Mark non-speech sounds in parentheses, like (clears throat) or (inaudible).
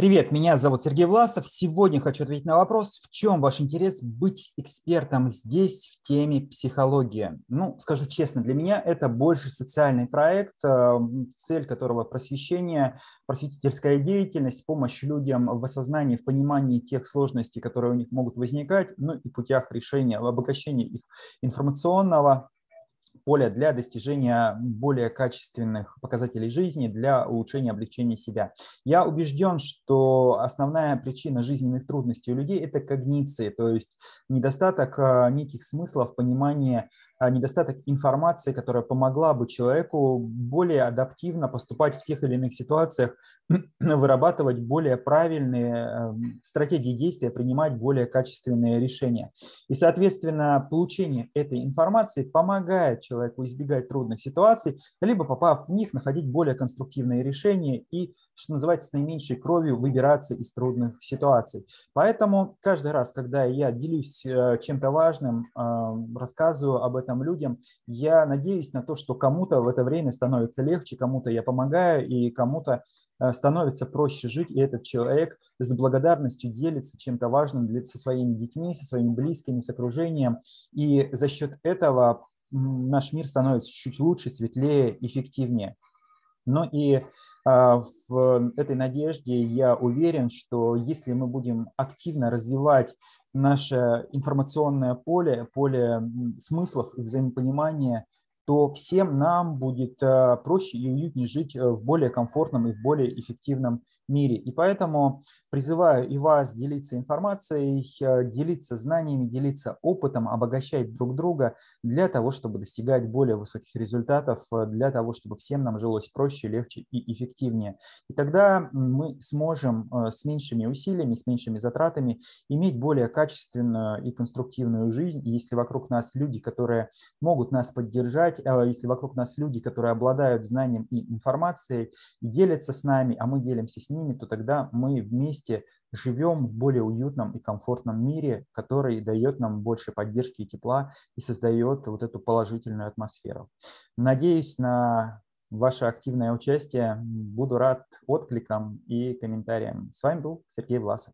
Привет, меня зовут Сергей Власов. Сегодня хочу ответить на вопрос, в чем ваш интерес быть экспертом здесь в теме психология. Ну, скажу честно, для меня это больше социальный проект, э, цель которого просвещение, просветительская деятельность, помощь людям в осознании, в понимании тех сложностей, которые у них могут возникать, ну и путях решения, в обогащении их информационного поле для достижения более качественных показателей жизни, для улучшения, облегчения себя. Я убежден, что основная причина жизненных трудностей у людей – это когниции, то есть недостаток а, неких смыслов, понимания а, недостаток информации, которая помогла бы человеку более адаптивно поступать в тех или иных ситуациях, (clears throat) вырабатывать более правильные эм, стратегии действия, принимать более качественные решения. И, соответственно, получение этой информации помогает человеку избегать трудных ситуаций, либо, попав в них, находить более конструктивные решения и, что называется, с наименьшей кровью выбираться из трудных ситуаций. Поэтому каждый раз, когда я делюсь э, чем-то важным, эм, рассказываю об этом, этом людям. Я надеюсь на то, что кому-то в это время становится легче, кому-то я помогаю, и кому-то э, становится проще жить, и этот человек с благодарностью делится чем-то важным для, со своими детьми, со своими близкими, с окружением. И за счет этого наш мир становится чуть лучше, светлее, эффективнее. Ну и а, в этой надежде я уверен, что если мы будем активно развивать наше информационное поле, поле смыслов и взаимопонимания то всем нам будет э, проще и уютнее жить э, в более комфортном и в более эффективном мире. И поэтому призываю и вас делиться информацией, э, делиться знаниями, делиться опытом, обогащать друг друга для того, чтобы достигать более высоких результатов, для того, чтобы всем нам жилось проще, легче и эффективнее. И тогда мы сможем с меньшими усилиями, с меньшими затратами иметь более качественную и конструктивную жизнь. И если вокруг нас люди, которые могут нас поддержать, а если вокруг нас люди, которые обладают знанием и информацией, делятся с нами, а мы делимся с ними, то тогда мы вместе живем в более уютном и комфортном мире, который дает нам больше поддержки и тепла и создает вот эту положительную атмосферу. Надеюсь на ваше активное участие. Буду рад откликам и комментариям. С вами был Сергей Власов.